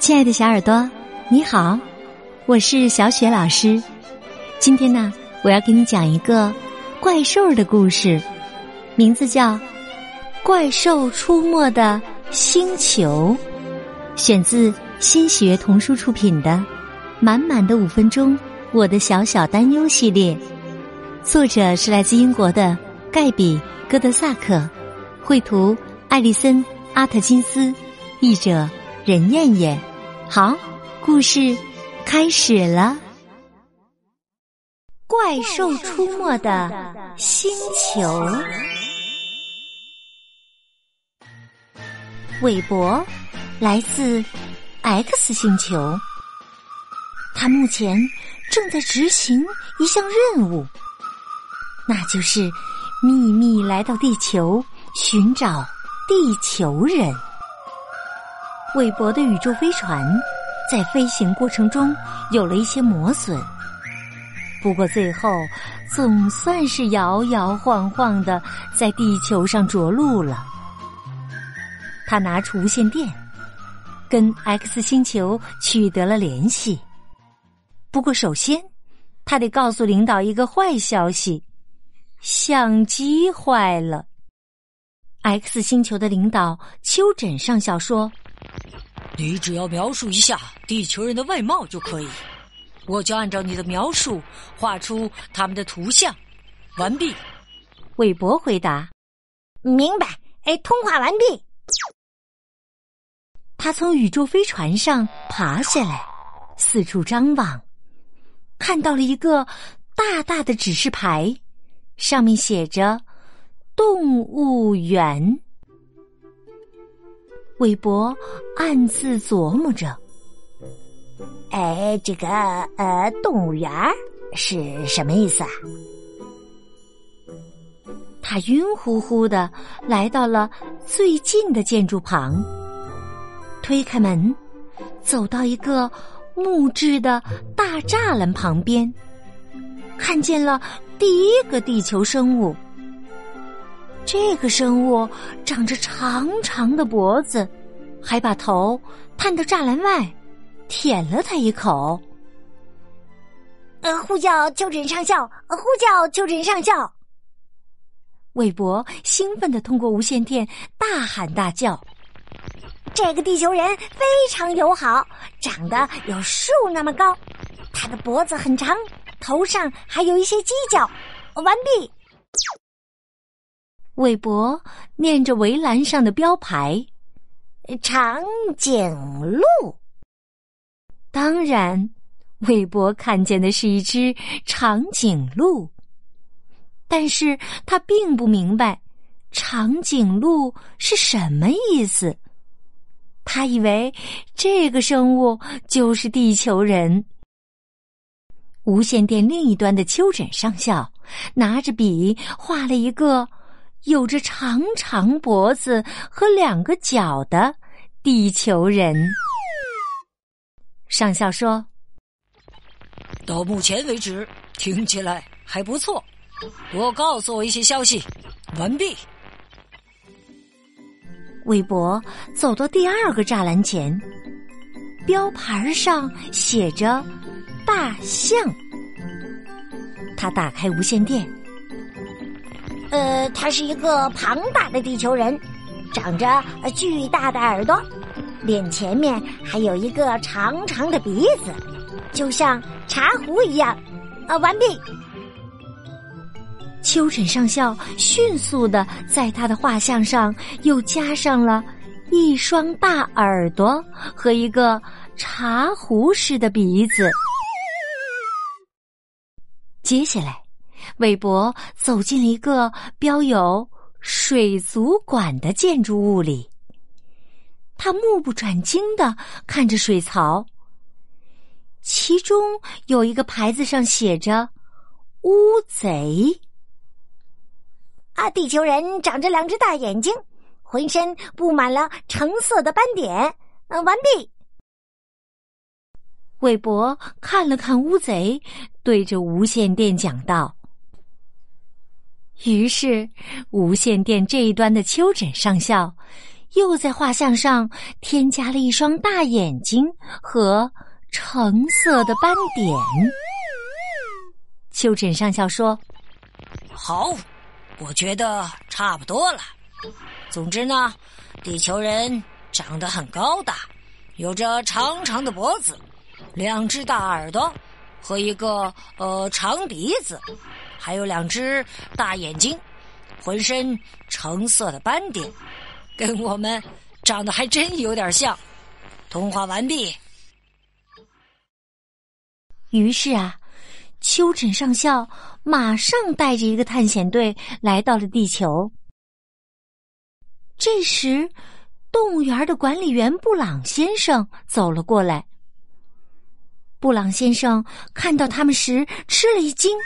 亲爱的小耳朵，你好，我是小雪老师。今天呢，我要给你讲一个怪兽的故事，名字叫《怪兽出没的星球》，选自新学童书出品的《满满的五分钟》我的小小担忧系列。作者是来自英国的盖比·戈德萨克，绘图艾丽森·阿特金斯，译者任燕燕。好，故事开始了。怪兽出没的星球，韦伯来自 X 星球，他目前正在执行一项任务，那就是秘密来到地球寻找地球人。韦伯的宇宙飞船在飞行过程中有了一些磨损，不过最后总算是摇摇晃晃的在地球上着陆了。他拿出无线电，跟 X 星球取得了联系。不过首先，他得告诉领导一个坏消息：相机坏了。X 星球的领导丘枕上校说。你只要描述一下地球人的外貌就可以，我就按照你的描述画出他们的图像。完毕。韦伯回答：“明白。”哎，通话完毕。他从宇宙飞船上爬下来，四处张望，看到了一个大大的指示牌，上面写着“动物园”。韦伯暗自琢磨着：“哎，这个呃，动物园是什么意思啊？”他晕乎乎的来到了最近的建筑旁，推开门，走到一个木质的大栅栏旁边，看见了第一个地球生物。这个生物长着长长的脖子，还把头探到栅栏外，舔了他一口。呃，呼叫丘疹上校！呃呼叫丘疹上校！韦伯兴奋的通过无线电大喊大叫：“这个地球人非常友好，长得有树那么高，他的脖子很长，头上还有一些犄角。”完毕。韦伯念着围栏上的标牌：“长颈鹿。”当然，韦伯看见的是一只长颈鹿，但是他并不明白长颈鹿是什么意思。他以为这个生物就是地球人。无线电另一端的丘疹上校拿着笔画了一个。有着长长脖子和两个角的地球人，上校说：“到目前为止，听起来还不错。多告诉我一些消息。”完毕。韦伯走到第二个栅栏前，标牌上写着“大象”。他打开无线电。呃，他是一个庞大的地球人，长着巨大的耳朵，脸前面还有一个长长的鼻子，就像茶壶一样。啊，完毕。丘疹上校迅速的在他的画像上又加上了一双大耳朵和一个茶壶似的鼻子。接下来。韦伯走进了一个标有“水族馆”的建筑物里，他目不转睛的看着水槽，其中有一个牌子上写着“乌贼”。啊，地球人长着两只大眼睛，浑身布满了橙色的斑点。嗯，完毕。韦伯看了看乌贼，对着无线电讲道。于是，无线电这一端的丘疹上校又在画像上添加了一双大眼睛和橙色的斑点。丘疹上校说：“好，我觉得差不多了。总之呢，地球人长得很高大，有着长长的脖子，两只大耳朵和一个呃长鼻子，还有两只大眼睛，浑身橙色的斑点。”跟我们长得还真有点像。通话完毕。于是啊，秋枕上校马上带着一个探险队来到了地球。这时，动物园的管理员布朗先生走了过来。布朗先生看到他们时吃了一惊，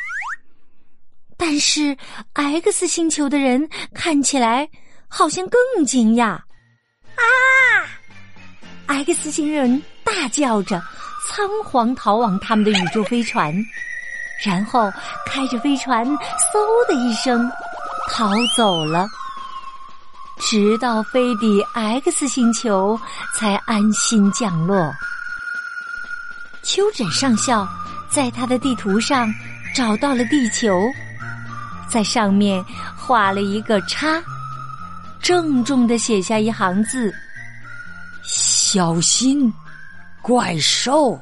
但是 X 星球的人看起来。好像更惊讶！啊！X 星人大叫着，仓皇逃往他们的宇宙飞船，然后开着飞船嗖的一声逃走了，直到飞抵 X 星球才安心降落。丘枕上校在他的地图上找到了地球，在上面画了一个叉。郑重的写下一行字：“小心，怪兽。”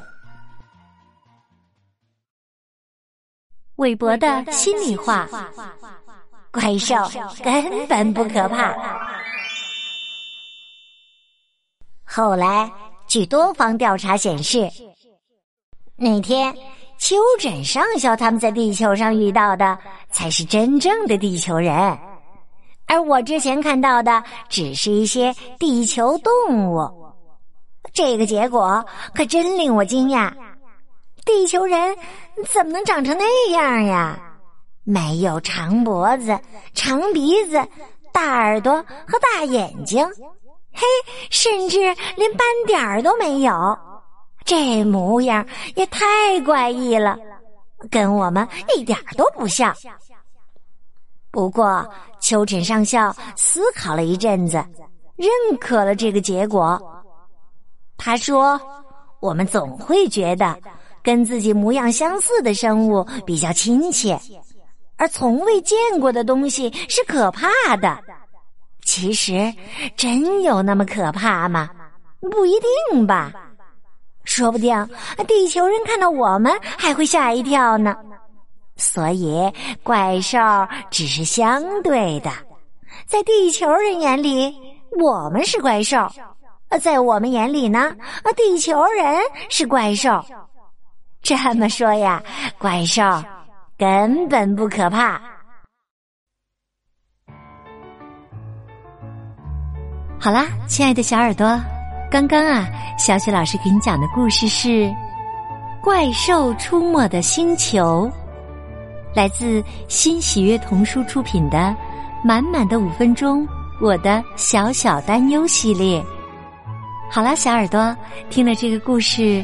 韦伯的心里话：怪兽根本不可怕。后来，据多方调查显示，那天丘疹上校他们在地球上遇到的，才是真正的地球人。而我之前看到的只是一些地球动物，这个结果可真令我惊讶。地球人怎么能长成那样呀？没有长脖子、长鼻子、大耳朵和大眼睛，嘿，甚至连斑点儿都没有，这模样也太怪异了，跟我们一点都不像。不过，秋枕上校思考了一阵子，认可了这个结果。他说：“我们总会觉得跟自己模样相似的生物比较亲切，而从未见过的东西是可怕的。其实，真有那么可怕吗？不一定吧。说不定地球人看到我们还会吓一跳呢。”所以，怪兽只是相对的，在地球人眼里，我们是怪兽；在我们眼里呢，地球人是怪兽。这么说呀，怪兽根本不可怕。好啦，亲爱的小耳朵，刚刚啊，小雪老师给你讲的故事是《怪兽出没的星球》。来自新喜悦童书出品的《满满的五分钟》，我的小小担忧系列。好啦，小耳朵，听了这个故事，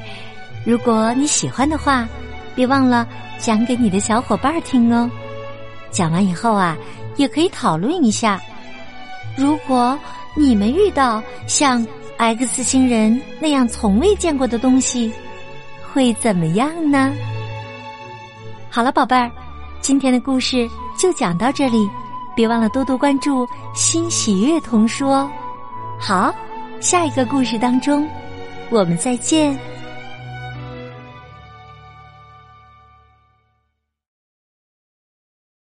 如果你喜欢的话，别忘了讲给你的小伙伴听哦。讲完以后啊，也可以讨论一下，如果你们遇到像 X 星人那样从未见过的东西，会怎么样呢？好了，宝贝儿。今天的故事就讲到这里，别忘了多多关注新喜悦童书哦。好，下一个故事当中，我们再见。